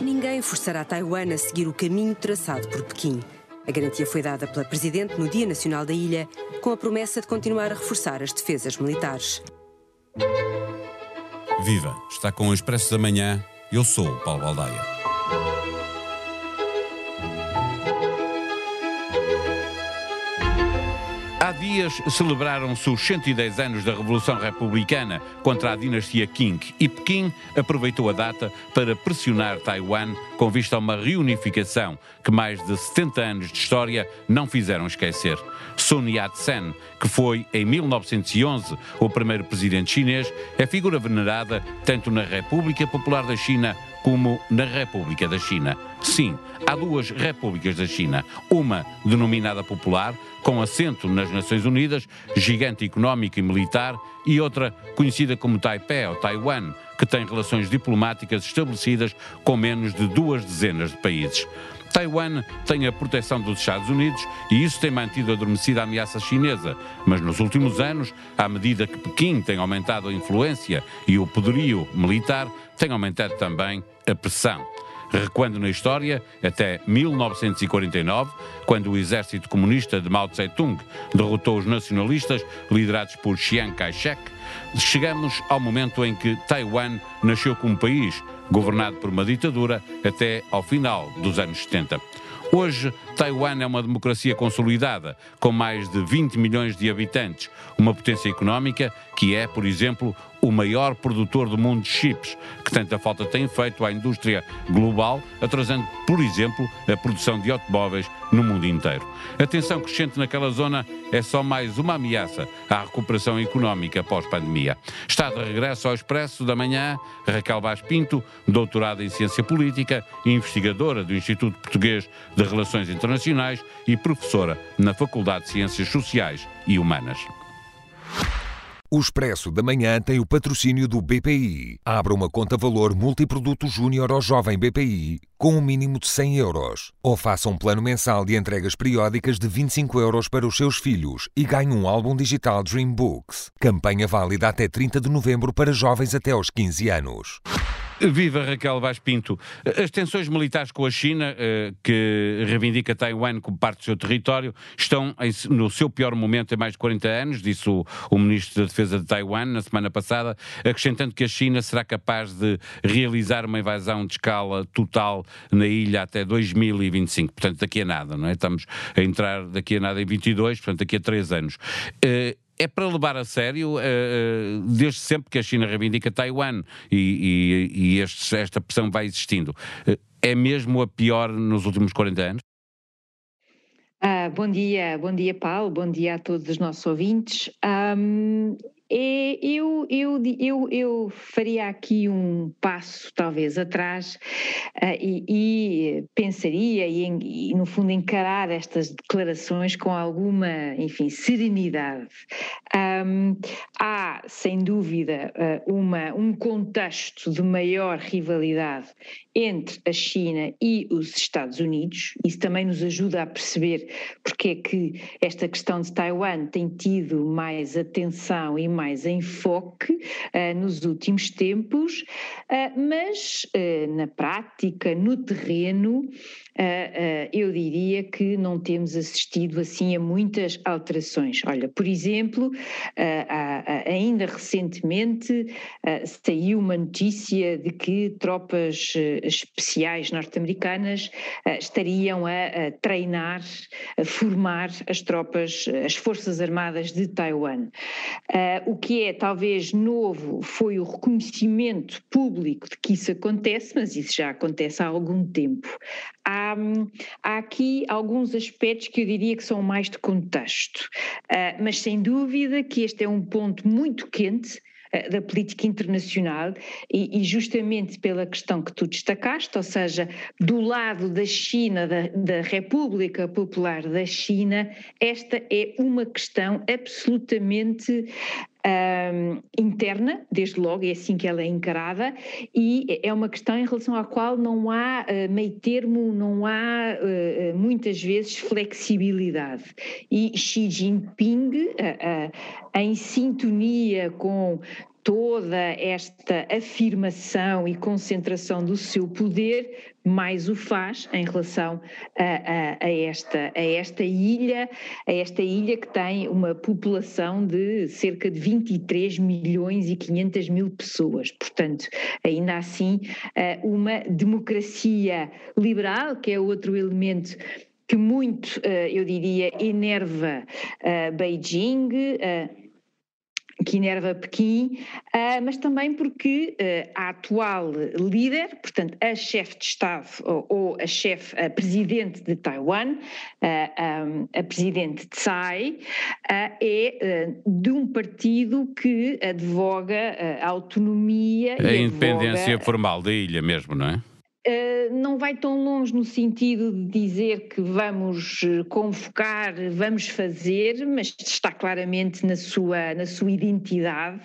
Ninguém forçará Taiwan a seguir o caminho traçado por Pequim. A garantia foi dada pela Presidente no Dia Nacional da Ilha, com a promessa de continuar a reforçar as defesas militares. Viva! Está com o Expresso da Manhã. Eu sou o Paulo Baldaia. Há dias celebraram-se os 110 anos da Revolução Republicana contra a dinastia Qing e Pequim aproveitou a data para pressionar Taiwan com vista a uma reunificação que mais de 70 anos de história não fizeram esquecer. Sun Yat-sen, que foi em 1911 o primeiro presidente chinês, é figura venerada tanto na República Popular da China como na República da China. Sim, há duas repúblicas da China. Uma denominada popular, com assento nas Nações Unidas, gigante económico e militar, e outra conhecida como Taipei ou Taiwan, que tem relações diplomáticas estabelecidas com menos de duas dezenas de países. Taiwan tem a proteção dos Estados Unidos e isso tem mantido adormecida a ameaça chinesa, mas nos últimos anos, à medida que Pequim tem aumentado a influência e o poderio militar, tem aumentado também a pressão. Recuando na história, até 1949, quando o exército comunista de Mao Tse-tung derrotou os nacionalistas liderados por Chiang Kai-shek, chegamos ao momento em que Taiwan nasceu como país, governado por uma ditadura até ao final dos anos 70. Hoje, Taiwan é uma democracia consolidada, com mais de 20 milhões de habitantes, uma potência económica que é, por exemplo, o maior produtor do mundo de chips, que tanta falta tem feito à indústria global, atrasando, por exemplo, a produção de automóveis no mundo inteiro. A tensão crescente naquela zona é só mais uma ameaça à recuperação económica pós-pandemia. Está de regresso ao Expresso da Manhã Raquel Vaz Pinto, doutorada em Ciência Política e investigadora do Instituto Português de Relações Internacionais e professora na Faculdade de Ciências Sociais e Humanas. O Expresso da Manhã tem o patrocínio do BPI. Abra uma conta valor multiproduto júnior ao jovem BPI com um mínimo de 100 euros. Ou faça um plano mensal de entregas periódicas de 25 euros para os seus filhos e ganhe um álbum digital Dream Books. Campanha válida até 30 de novembro para jovens até aos 15 anos. Viva Raquel Vaz Pinto. As tensões militares com a China, eh, que reivindica Taiwan como parte do seu território, estão no seu pior momento em mais de 40 anos, disse o, Ministro da Defesa de Taiwan na semana passada, acrescentando que a China será capaz de realizar uma invasão de escala total na ilha até 2025. Portanto, daqui a nada, não é? Estamos a entrar daqui a nada em 22, portanto, daqui a três anos. É para levar a sério, uh, desde sempre que a China reivindica Taiwan e, e, e este, esta pressão vai existindo. Uh, é mesmo a pior nos últimos 40 anos? Ah, bom dia, bom dia Paulo, bom dia a todos os nossos ouvintes. Um, eu, eu, eu, eu faria aqui um passo, talvez, atrás uh, e, e, pensaria e, e, no fundo, encarar estas declarações com alguma, enfim, serenidade. Um, há, sem dúvida, uh, uma, um contexto de maior rivalidade entre a China e os Estados Unidos. Isso também nos ajuda a perceber porque é que esta questão de Taiwan tem tido mais atenção e mais enfoque uh, nos últimos tempos, uh, mas uh, na prática, no terreno, eu diria que não temos assistido assim a muitas alterações. Olha, por exemplo, ainda recentemente saiu uma notícia de que tropas especiais norte-americanas estariam a, treinar, a formar as tropas, as Forças Armadas de Taiwan. o que é talvez novo foi o reconhecimento público de que isso acontece, mas isso já acontece há algum tempo. Há, há aqui alguns aspectos que eu diria que são mais de contexto, uh, mas sem dúvida que este é um ponto muito quente da política internacional e, e, justamente pela questão que tu destacaste, ou seja, do lado da China, da, da República Popular da China, esta é uma questão absolutamente um, interna, desde logo, é assim que ela é encarada, e é uma questão em relação à qual não há uh, meio termo, não há uh, muitas vezes flexibilidade. E Xi Jinping, uh, em sintonia com toda esta afirmação e concentração do seu poder, mais o faz em relação a, a, a, esta, a esta ilha, a esta ilha que tem uma população de cerca de 23 milhões e 500 mil pessoas. Portanto, ainda assim, eh, uma democracia liberal, que é outro elemento que muito, eh, eu diria, enerva eh, Beijing que enerva Pequim, uh, mas também porque uh, a atual líder, portanto a chefe de Estado ou, a chefe, a presidente de Taiwan, ah, a presidente Tsai, é de um partido que advoga a autonomia a e independência advoga... formal da ilha mesmo, não é? Eh, não vai tão longe no sentido de dizer que vamos eh, convocar, vamos fazer, mas está claramente na sua, na sua identidade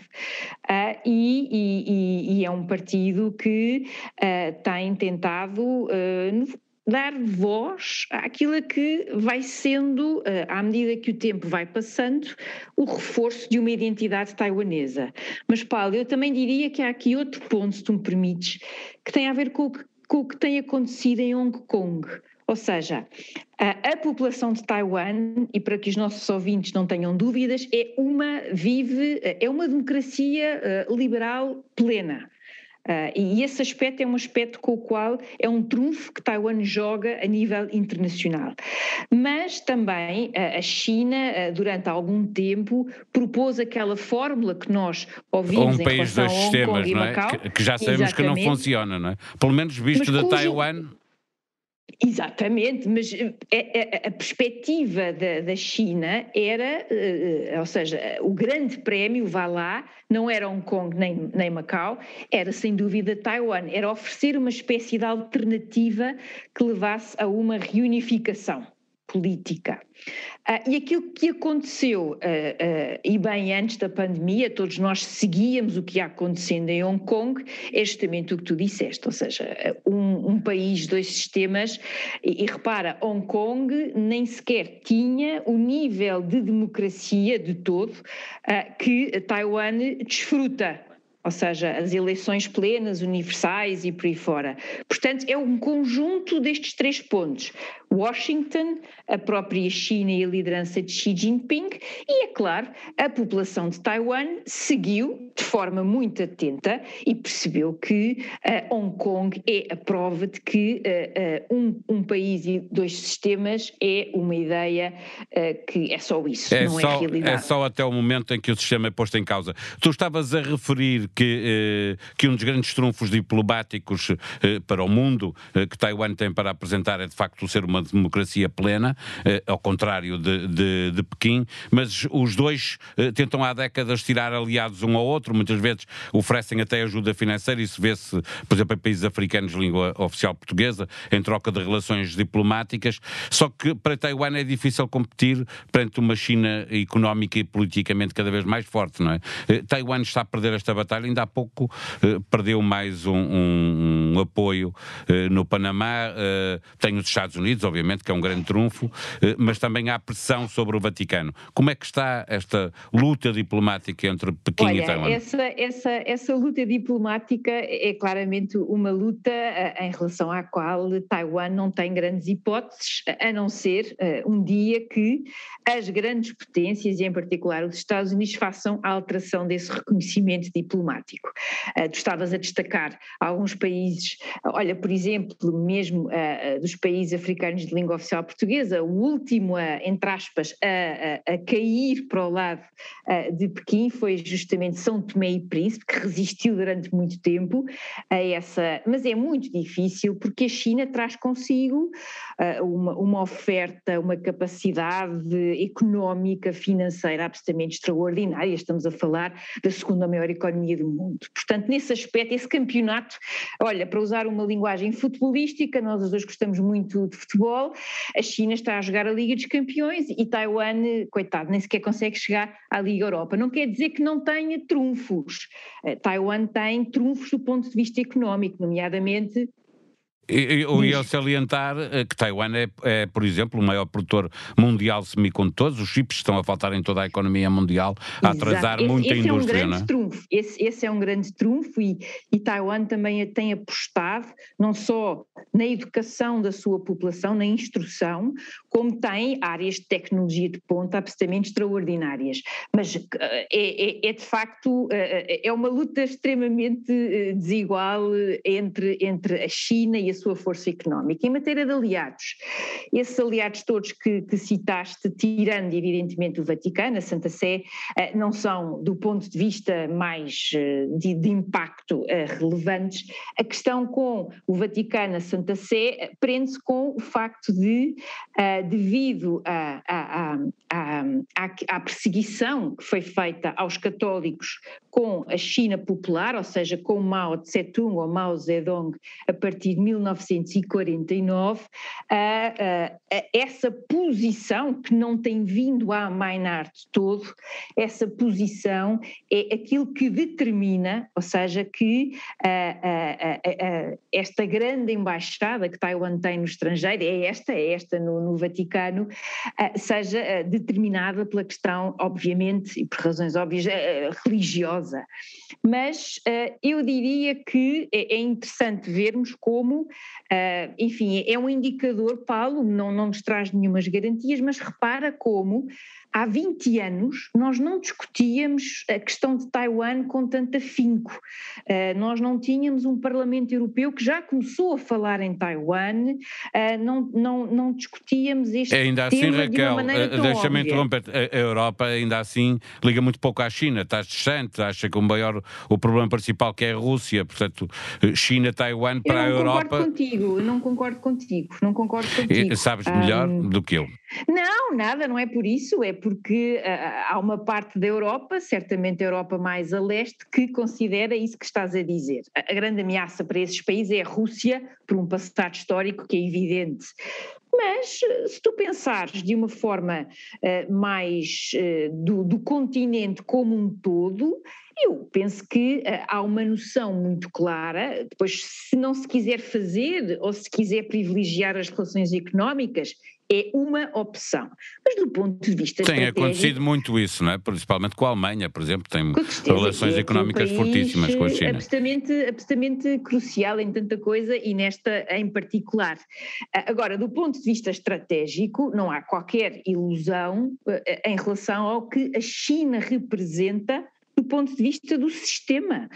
uh, e, e, e, é um partido que uh, tem tentado dar voz àquilo que vai sendo, à medida que o tempo vai passando, o reforço de uma identidade taiwanesa. Mas, Paulo, eu também diria que há aqui outro ponto, se tu me permites, que tem a ver com o que com o que tem acontecido em Hong Kong. Ou seja, a, a, população de Taiwan, e para que os nossos ouvintes não tenham dúvidas, é uma vive, é uma democracia uh, liberal plena. Uh, e esse aspecto é um aspecto com o qual é um trunfo que Taiwan joga a nível internacional. Mas também uh, a China, uh, durante algum tempo, propôs aquela fórmula que nós ouvimos um país dois sistemas, não é? Que, que, já sabemos Exatamente. que não funciona, não é? Pelo menos visto Mas de cujo... Taiwan. Exatamente, mas a, a, eh, eh, a perspectiva da, China era, uh, ou seja, o grande prémio, vá lá, não era Hong Kong nem, nem Macau, era sem dúvida Taiwan, era oferecer uma espécie de alternativa que levasse a uma reunificação política. Uh, e aquilo que aconteceu, uh, uh, e bem antes da pandemia, todos nós seguíamos o que ia acontecendo em Hong Kong, é justamente o que tu disseste, ou seja, um, um país, dois sistemas, e, e, repara, Hong Kong nem sequer tinha o nível de democracia de todo que Taiwan desfruta ou seja, as eleições plenas, universais e por aí fora. Portanto, é um conjunto destes três pontos. Washington, a própria China e a liderança de Xi Jinping, e, é claro, a população de Taiwan seguiu de forma muito atenta e percebeu que uh, Hong Kong é a prova de que uh, uh, um, um, país e dois sistemas é uma ideia que é só isso, é não é só, é realidade. É só até o momento em que o sistema é posto em causa. Tu estavas a referir que, que um dos grandes trunfos diplomáticos para o mundo que Taiwan tem para apresentar é de facto ser uma democracia plena, eh, ao contrário de, de, de, Pequim, mas os dois eh, tentam há décadas tirar aliados um ao outro, muitas vezes oferecem até ajuda financeira, isso vê-se, por exemplo, em países africanos de língua oficial portuguesa, em troca de relações diplomáticas, só que para Taiwan é difícil competir perante uma China económica e politicamente cada vez mais forte, não é? Eh, Taiwan está a perder esta batalha, ainda há pouco perdeu mais um, um, um apoio no Panamá, tem os Estados Unidos, obviamente, que é um grande trunfo, eh, mas também há pressão sobre o Vaticano. Como é que está esta luta diplomática entre Pequim Olha, e Taiwan? Essa, essa, essa luta diplomática é claramente uma luta eh, em relação à qual Taiwan não tem grandes hipóteses, a não ser uh, um dia que as grandes potências, e em particular os Estados Unidos, façam a alteração desse reconhecimento diplomático. Uh, tu estavas a destacar alguns países, olha, por exemplo, mesmo uh, dos países africanos de língua oficial portuguesa, o último, a, entre aspas, a, a cair para o lado de Pequim foi justamente São Tomé e Príncipe, que resistiu durante muito tempo a essa. Mas é muito difícil porque a China traz consigo uma, uma oferta, uma capacidade económica, financeira absolutamente extraordinária. Estamos a falar da segunda maior economia do mundo. Portanto, nesse aspecto, esse campeonato, olha, para usar uma linguagem futebolística, nós os dois gostamos muito de futebol a China está a jogar a Liga dos Campeões e Taiwan, coitado, nem sequer consegue chegar à Liga Europa. Não quer dizer que não tenha trunfos. Uh, Taiwan tem trunfos do ponto de vista económico, nomeadamente Eu ia salientar eh, que Taiwan é, é, por exemplo, o maior produtor mundial de semicondutores. Os chips estão a faltar em toda a economia mundial, a atrasar esse, muito esse a indústria. É um grande é? trunfo. Esse, esse, é um grande trunfo e, e Taiwan também tem apostado não só na educação da sua população, na instrução, como tem áreas de tecnologia de ponta absolutamente extraordinárias. Mas é, é, é de facto é uma luta extremamente desigual entre, entre a China e a sua força económica. Em matéria de aliados, esses aliados todos que, que citaste, tirando evidentemente o Vaticano, a Santa Sé, eh, não são, do ponto de vista mais eh, de, de impacto, eh, relevantes. A questão com o Vaticano, a Santa Sé, prende-se com o facto de, devido à, à, à, à perseguição que foi feita aos católicos com a China popular, ou seja, com Mao Tse-tung ou Mao Zedong, a partir de 1900 1949, essa posição que não tem vindo a amainar de todo, essa posição é aquilo que determina, ou seja, que esta grande embaixada que Taiwan tem no estrangeiro, é esta, é esta no, no Vaticano, seja determinada pela questão, obviamente, e por razões óbvias, religiosa. Mas eu diria que é, é interessante vermos como Uh, enfim, é um indicador, Paulo, não, não nos traz nenhumas garantias, mas repara como há 20 anos nós não discutíamos a questão de Taiwan com tanto afinco. Uh, nós não tínhamos um Parlamento Europeu que já começou a falar em Taiwan, uh, não, não, não discutíamos este ainda assim, Raquel, de maneira deixa-me interromper, a Europa ainda assim liga muito pouco à China, está distante, acha que o maior, o problema principal que é a Rússia, portanto, China, Taiwan para a Europa... Eu não concordo contigo, não concordo contigo, não concordo contigo. Sabes melhor um, do que eu. Não, nada, não é por isso, é porque uh, há uma parte da Europa, certamente a Europa mais a leste, que considera isso que estás a dizer. A, a grande ameaça para esses países é a Rússia, por um passado histórico que é evidente. Mas se tu pensares de uma forma uh, mais uh, do, do, continente como um todo, eu penso que uh, há uma noção muito clara, depois se não se quiser fazer ou se quiser privilegiar as relações económicas, é uma opção. Mas do ponto de vista Tem acontecido muito isso, não é? Principalmente com a Alemanha, por exemplo, tem relações é económicas um fortíssimas com a China. Absolutamente, absolutamente crucial em tanta coisa e nesta em particular. Agora, do ponto de vista estratégico, não há qualquer ilusão eh, em relação ao que a China representa do ponto de vista do sistema.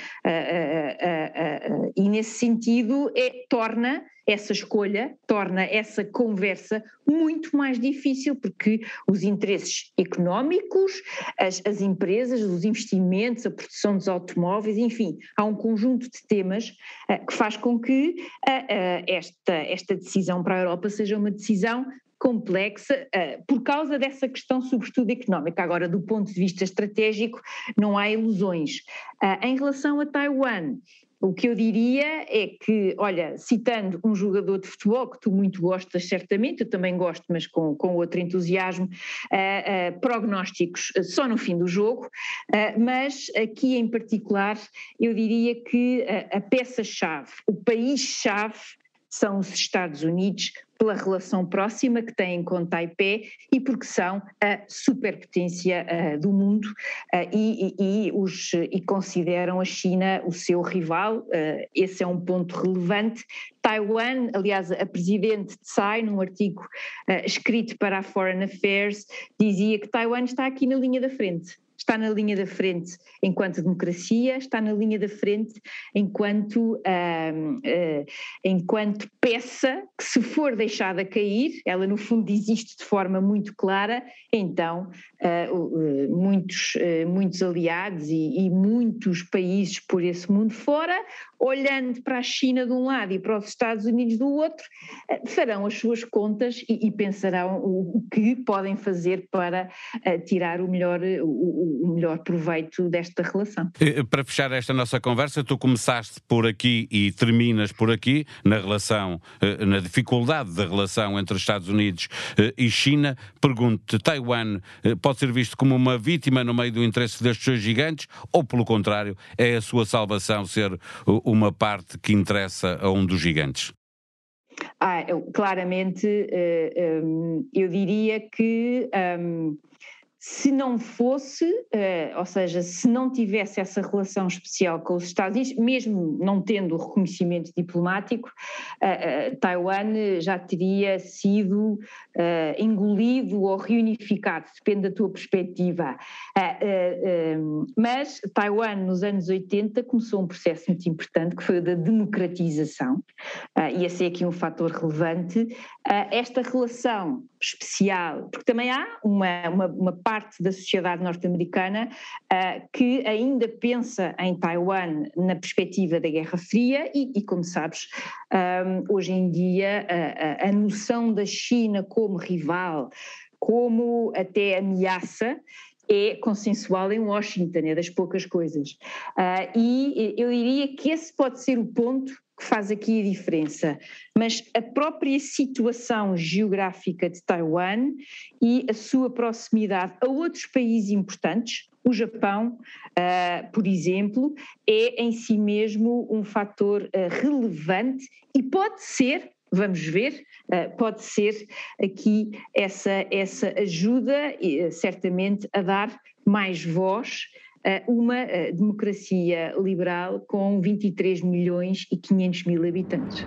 e nesse sentido, é, torna essa escolha torna essa conversa muito mais difícil, porque os interesses económicos, as, as, empresas, os investimentos, a produção dos automóveis, enfim, há um conjunto de temas uh, que faz com que uh, uh, esta, esta decisão para a Europa seja uma decisão complexa uh, por causa dessa questão, sobretudo económica. Agora, do ponto de vista estratégico, não há ilusões. Uh, em relação a Taiwan, o que eu diria é que, olha, citando um jogador de futebol que tu muito gostas, certamente, eu também gosto, mas com, com outro entusiasmo, uh, uh, prognósticos só no fim do jogo, uh, mas aqui em particular eu diria que a peça-chave, o país-chave, são os Estados Unidos, pela relação próxima que têm com Taipei e porque são a superpotência uh, do mundo uh, e, e, os, e consideram a China o seu rival. Uh, esse é um ponto relevante. Taiwan, aliás, a presidente Tsai, num artigo escrito para a Foreign Affairs, dizia que Taiwan está aqui na linha da frente está na linha da frente enquanto democracia, está na linha da frente enquanto, uh, enquanto peça que, se for deixada cair, ela no fundo existe de forma muito clara, então muitos, muitos aliados e, e muitos países por esse mundo fora olhando para a China de um lado e para os Estados Unidos do outro, eh, farão as suas contas e, e pensarão o, que podem fazer para tirar o melhor, o, o, melhor proveito desta relação. Para fechar esta nossa conversa, tu começaste por aqui e terminas por aqui, na relação, na dificuldade da relação entre Estados Unidos e China. Pergunto-te, Taiwan pode ser visto como uma vítima no meio do interesse destes dois gigantes ou, pelo contrário, é a sua salvação ser uma parte que interessa a um dos gigantes? Ah, eu, claramente, uh, um, eu diria que um, se não fosse, uh, ou seja, se não tivesse essa relação especial com os Estados Unidos, mesmo não tendo o reconhecimento diplomático, uh, uh, Taiwan já teria sido engolido ou reunificado, depende da tua perspectiva. mas Taiwan, nos anos 80, começou um processo muito importante, que foi o da democratização, e esse é aqui um fator relevante. esta relação especial, porque também há uma, uma, uma parte da sociedade norte-americana uh, que ainda pensa em Taiwan na perspectiva da Guerra Fria e, e como sabes, um, hoje em dia a, a, a noção da China como rival, como até ameaça, é consensual em Washington, é das poucas coisas. Uh, e eu diria que esse pode ser o ponto que faz aqui a diferença, mas a própria situação geográfica de Taiwan e a sua proximidade a outros países importantes, o Japão, uh, por exemplo, é em si mesmo um fator uh, relevante e pode ser vamos ver, uh, pode ser aqui essa, essa ajuda, certamente, a dar mais voz uma democracia liberal com 23 milhões e 500 mil habitantes.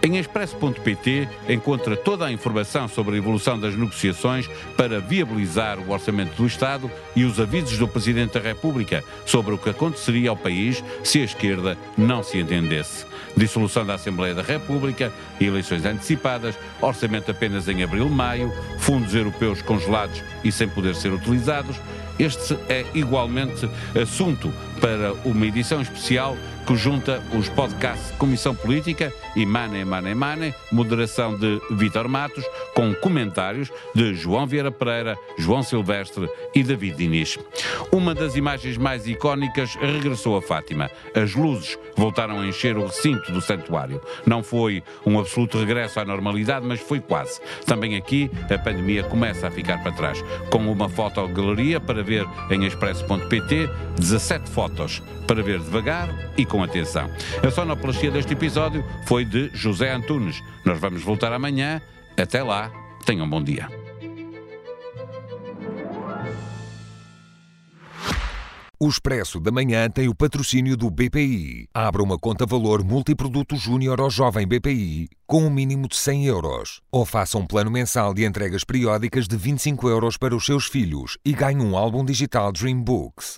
Em expresso.pt encontra toda a informação sobre a evolução das negociações para viabilizar o orçamento do Estado e os avisos do Presidente da República sobre o que aconteceria ao país se a esquerda não se entendesse. Dissolução da Assembleia da República, eleições antecipadas, orçamento apenas em abril-maio, fundos europeus congelados e sem poder ser utilizados. Este é igualmente assunto para uma edição especial que junta os podcasts Comissão Política e Mane Mane Mane, moderação de Vítor Matos, com comentários de João Vieira Pereira, João Silvestre e David Diniz. Uma das imagens mais icónicas regressou a Fátima. As luzes voltaram a encher o recinto do santuário. Não foi um absoluto regresso à normalidade, mas foi quase. Também aqui a pandemia começa a ficar para trás. Com uma fotogaleria para ver em expresso.pt, 17 fotos para ver devagar e com atenção. A sonoplastia deste episódio foi de José Antunes. Nós vamos voltar amanhã. Até lá, tenham um bom dia. O Expresso da Manhã tem o patrocínio do BPI. Abra uma conta valor multiproduto júnior ao jovem BPI com um mínimo de 100 euros. Ou faça um plano mensal de entregas periódicas de 25 euros para os seus filhos e ganhe um álbum digital Dream Books.